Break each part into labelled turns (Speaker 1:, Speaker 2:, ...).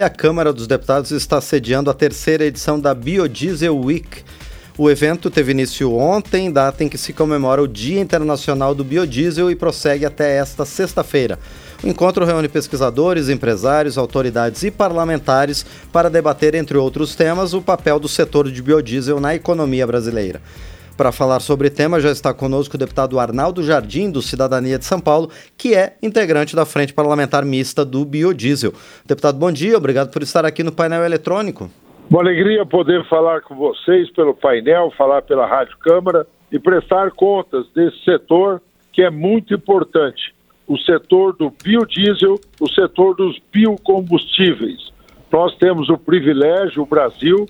Speaker 1: A Câmara dos Deputados está sediando a terceira edição da Biodiesel Week. O evento teve início ontem, data em que se comemora o Dia Internacional do Biodiesel e prossegue até esta sexta-feira. O encontro reúne pesquisadores, empresários, autoridades e parlamentares para debater, entre outros temas, o papel do setor de biodiesel na economia brasileira. Para falar sobre o tema, já está conosco o deputado Arnaldo Jardim, do Cidadania de São Paulo, que é integrante da Frente Parlamentar Mista do Biodiesel. Deputado, bom dia, obrigado por estar aqui no painel eletrônico.
Speaker 2: Uma alegria poder falar com vocês pelo painel, falar pela Rádio Câmara e prestar contas desse setor que é muito importante. O setor do biodiesel, o setor dos biocombustíveis. Nós temos o privilégio, o Brasil,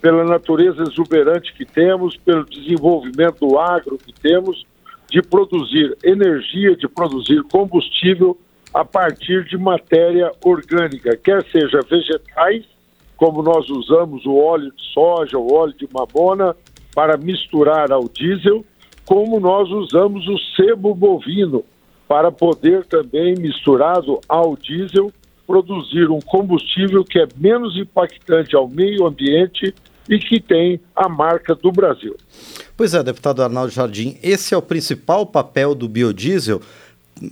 Speaker 2: pela natureza exuberante que temos, pelo desenvolvimento do agro que temos, de produzir energia, de produzir combustível a partir de matéria orgânica, quer seja vegetais, como nós usamos o óleo de soja, o óleo de mamona para misturar ao diesel, como nós usamos o sebo bovino para poder também misturado ao diesel produzir um combustível que é menos impactante ao meio ambiente e que tem a marca do Brasil.
Speaker 1: Pois é, deputado Arnaldo Jardim, esse é o principal papel do biodiesel,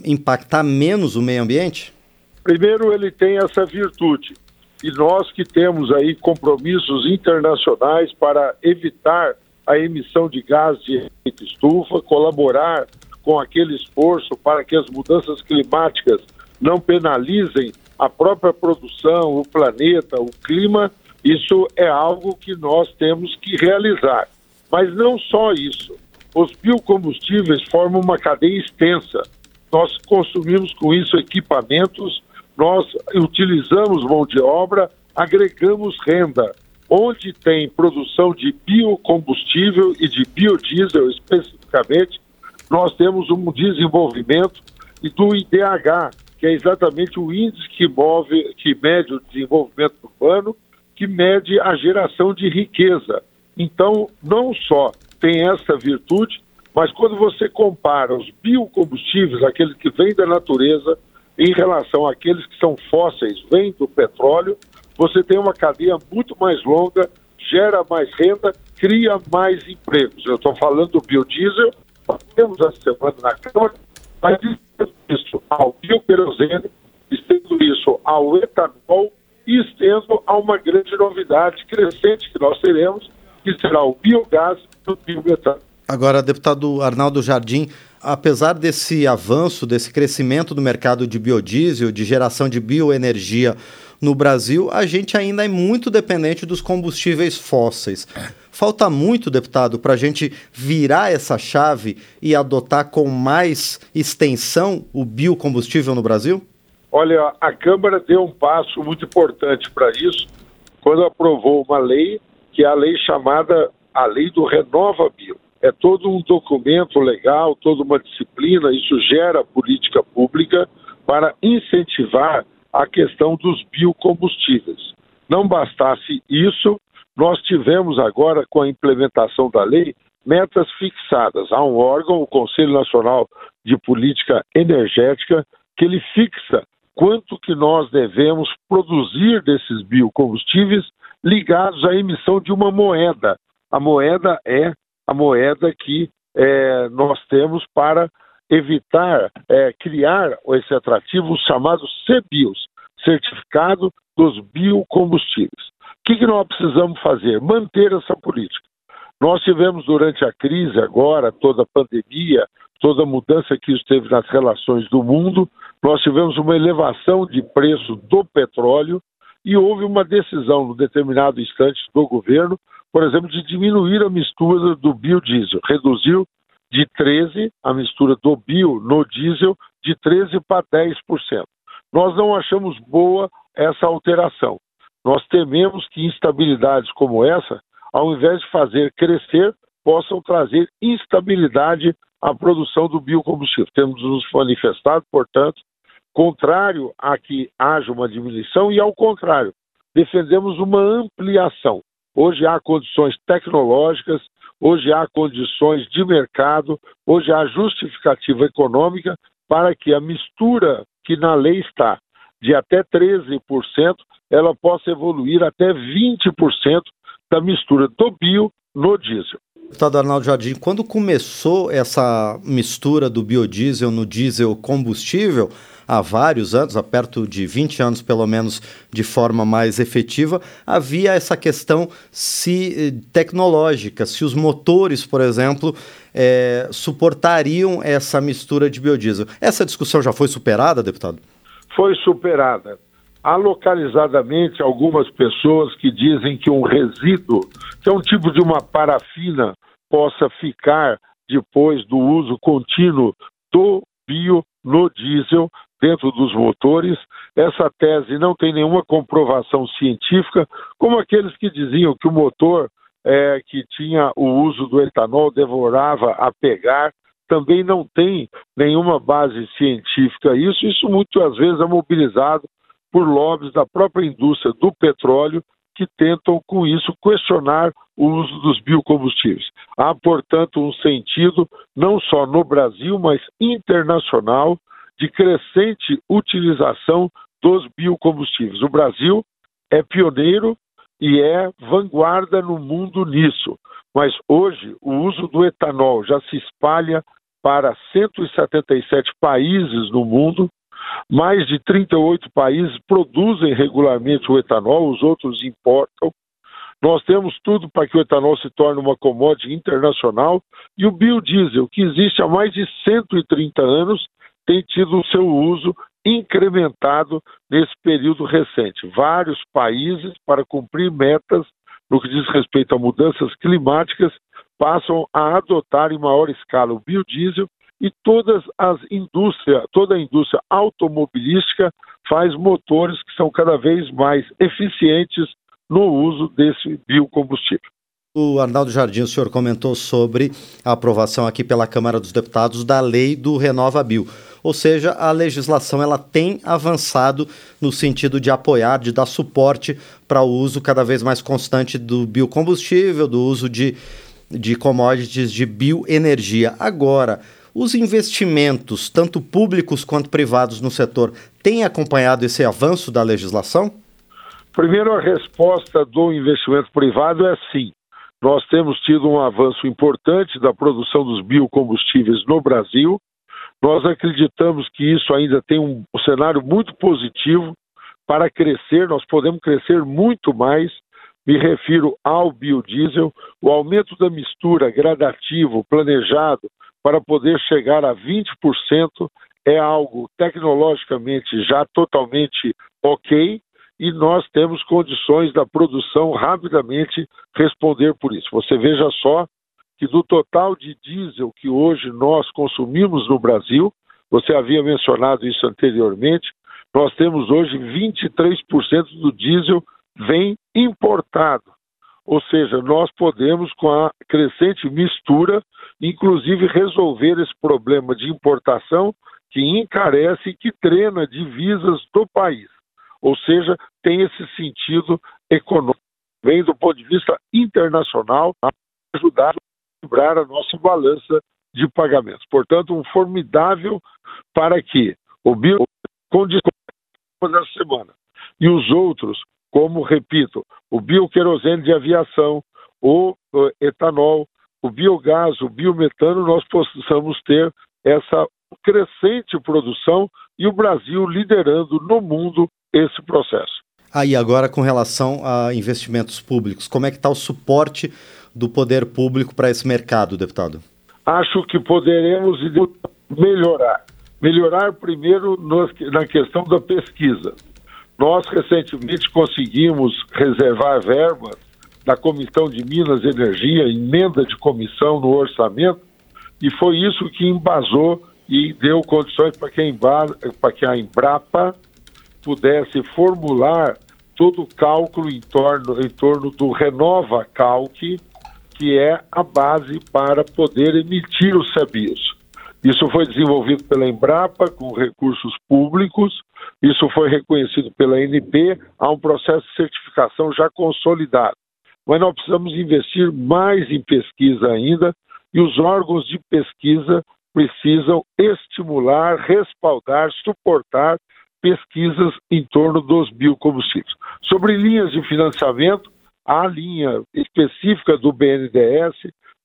Speaker 1: impactar menos o meio ambiente?
Speaker 2: Primeiro, ele tem essa virtude. E nós que temos aí compromissos internacionais para evitar a emissão de gás de efeito estufa, colaborar com aquele esforço para que as mudanças climáticas não penalizem a própria produção, o planeta, o clima, isso é algo que nós temos que realizar. Mas não só isso. Os biocombustíveis formam uma cadeia extensa. Nós consumimos com isso equipamentos, nós utilizamos mão de obra, agregamos renda. Onde tem produção de biocombustível e de biodiesel especificamente, nós temos um desenvolvimento e do IDH, que é exatamente o índice que move, que mede o desenvolvimento urbano que mede a geração de riqueza. Então, não só tem essa virtude, mas quando você compara os biocombustíveis, aqueles que vêm da natureza, em relação àqueles que são fósseis, vêm do petróleo, você tem uma cadeia muito mais longa, gera mais renda, cria mais empregos. Eu estou falando do biodiesel, nós temos essa semana na Câmara, mas isso ao bioquerosene, estendo isso ao etanol, e estendo a uma grande novidade crescente que nós teremos, que será o biogás e o biometano.
Speaker 1: Agora, deputado Arnaldo Jardim, apesar desse avanço, desse crescimento do mercado de biodiesel, de geração de bioenergia no Brasil, a gente ainda é muito dependente dos combustíveis fósseis. Falta muito, deputado, para a gente virar essa chave e adotar com mais extensão o biocombustível no Brasil?
Speaker 2: Olha, a Câmara deu um passo muito importante para isso quando aprovou uma lei, que é a lei chamada a Lei do Renova Bio. É todo um documento legal, toda uma disciplina, isso gera política pública para incentivar a questão dos biocombustíveis. Não bastasse isso, nós tivemos agora, com a implementação da lei, metas fixadas. Há um órgão, o Conselho Nacional de Política Energética, que ele fixa quanto que nós devemos produzir desses biocombustíveis ligados à emissão de uma moeda. A moeda é a moeda que é, nós temos para evitar é, criar esse atrativo chamado CBIOS, Certificado dos Biocombustíveis. O que, que nós precisamos fazer? Manter essa política. Nós tivemos durante a crise agora, toda a pandemia, toda a mudança que isso teve nas relações do mundo, nós tivemos uma elevação de preço do petróleo e houve uma decisão no determinado instante do governo, por exemplo, de diminuir a mistura do biodiesel, reduziu de 13 a mistura do bio no diesel de 13 para 10%. Nós não achamos boa essa alteração. Nós tememos que instabilidades como essa, ao invés de fazer crescer, possam trazer instabilidade à produção do biocombustível. Temos nos manifestado, portanto, contrário a que haja uma diminuição e, ao contrário, defendemos uma ampliação. Hoje há condições tecnológicas, hoje há condições de mercado, hoje há justificativa econômica para que a mistura que na lei está de até 13%, ela possa evoluir até 20% da mistura do bio no diesel.
Speaker 1: Deputado Arnaldo Jardim, quando começou essa mistura do biodiesel no diesel combustível, há vários anos, há perto de 20 anos pelo menos, de forma mais efetiva, havia essa questão se eh, tecnológica, se os motores, por exemplo, é, suportariam essa mistura de biodiesel. Essa discussão já foi superada, deputado?
Speaker 2: Foi superada. Há localizadamente algumas pessoas que dizem que um resíduo, que é um tipo de uma parafina, possa ficar depois do uso contínuo do bio no diesel dentro dos motores. Essa tese não tem nenhuma comprovação científica, como aqueles que diziam que o motor é, que tinha o uso do etanol devorava a pegar. Também não tem nenhuma base científica isso. Isso muitas vezes é mobilizado por lobbies da própria indústria do petróleo que tentam, com isso, questionar o uso dos biocombustíveis. Há, portanto, um sentido, não só no Brasil, mas internacional, de crescente utilização dos biocombustíveis. O Brasil é pioneiro e é vanguarda no mundo nisso, mas hoje o uso do etanol já se espalha para 177 países no mundo mais de 38 países produzem regularmente o etanol, os outros importam. Nós temos tudo para que o etanol se torne uma commodity internacional e o biodiesel, que existe há mais de 130 anos, tem tido o seu uso incrementado nesse período recente. Vários países, para cumprir metas no que diz respeito a mudanças climáticas, passam a adotar em maior escala o biodiesel e todas as indústrias, toda a indústria automobilística faz motores que são cada vez mais eficientes no uso desse biocombustível.
Speaker 1: O Arnaldo Jardim, o senhor comentou sobre a aprovação aqui pela Câmara dos Deputados da lei do Renova Bio. Ou seja, a legislação ela tem avançado no sentido de apoiar, de dar suporte para o uso cada vez mais constante do biocombustível, do uso de, de commodities de bioenergia. Agora, os investimentos, tanto públicos quanto privados no setor, têm acompanhado esse avanço da legislação?
Speaker 2: Primeiro, a resposta do investimento privado é sim. Nós temos tido um avanço importante da produção dos biocombustíveis no Brasil. Nós acreditamos que isso ainda tem um, cenário muito positivo para crescer, nós podemos crescer muito mais. Me refiro ao biodiesel, o aumento da mistura gradativo, planejado, para poder chegar a 20% é algo tecnologicamente já totalmente ok e nós temos condições da produção rapidamente responder por isso. Você veja só que do total de diesel que hoje nós consumimos no Brasil, você havia mencionado isso anteriormente, nós temos hoje 23% do diesel vem importado. Ou seja, nós podemos, com a crescente mistura, inclusive resolver esse problema de importação que encarece e que trena divisas do país. Ou seja, tem esse sentido econômico. Vem do ponto de vista internacional, ajudar a equilibrar a nossa balança de pagamentos. Portanto, um formidável para que o bio condições da semana e os outros como, repito, o bioquerosene de aviação, o etanol, o biogás, o biometano, nós possamos ter essa crescente produção e o Brasil liderando no mundo esse processo.
Speaker 1: Aí ah, agora com relação a investimentos públicos, como é que está o suporte do poder público para esse mercado, deputado?
Speaker 2: Acho que poderemos melhorar. Melhorar primeiro na questão da pesquisa. Nós recentemente conseguimos reservar verbas da Comissão de Minas e Energia, emenda de comissão no orçamento, e foi isso que embasou e deu condições para que, a Embrapa pudesse formular todo o cálculo em torno, em torno do Renova Calc, que é a base para poder emitir os sabios. Isso foi desenvolvido pela Embrapa com recursos públicos, isso foi reconhecido pela ANP, há um processo de certificação já consolidado. Mas nós precisamos investir mais em pesquisa ainda e os órgãos de pesquisa precisam estimular, respaldar, suportar pesquisas em torno dos biocombustíveis. Sobre linhas de financiamento, há linha específica do BNDES,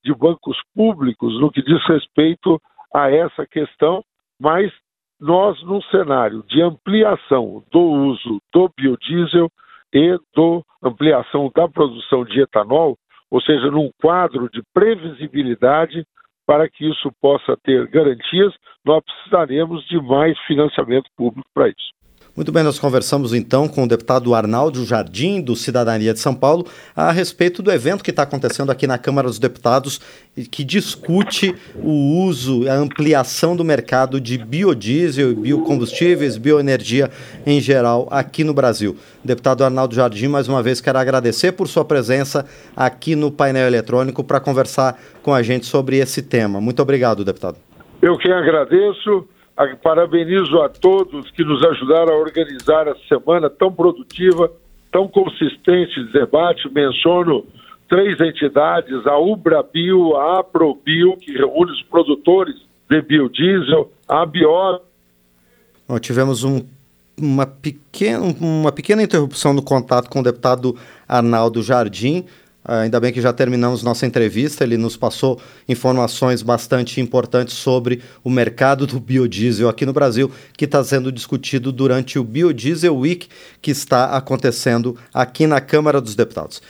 Speaker 2: de bancos públicos, no que diz respeito a essa questão, mas nós, num cenário de ampliação do uso do biodiesel e do ampliação da produção de etanol, ou seja, num quadro de previsibilidade, para que isso possa ter garantias, nós precisaremos de mais financiamento público para isso.
Speaker 1: Muito bem, nós conversamos então com o deputado Arnaldo Jardim, do Cidadania de São Paulo, a respeito do evento que está acontecendo aqui na Câmara dos Deputados, que discute o uso, a ampliação do mercado de biodiesel, biocombustíveis, bioenergia em geral aqui no Brasil. Deputado Arnaldo Jardim, mais uma vez quero agradecer por sua presença aqui no painel eletrônico para conversar com a gente sobre esse tema. Muito obrigado, deputado.
Speaker 2: Eu que agradeço Parabenizo a todos que nos ajudaram a organizar essa semana tão produtiva, tão consistente de debate. Menciono três entidades, a Ubrabio, a Aprobio, que reúne os produtores de biodiesel, a Bio.
Speaker 1: Nós tivemos um, uma, pequena, uma pequena interrupção no contato com o deputado Arnaldo Jardim. Ah, ainda bem que já terminamos nossa entrevista. Ele nos passou informações bastante importantes sobre o mercado do biodiesel aqui no Brasil, que está sendo discutido durante o Biodiesel Week, que está acontecendo aqui na Câmara dos Deputados.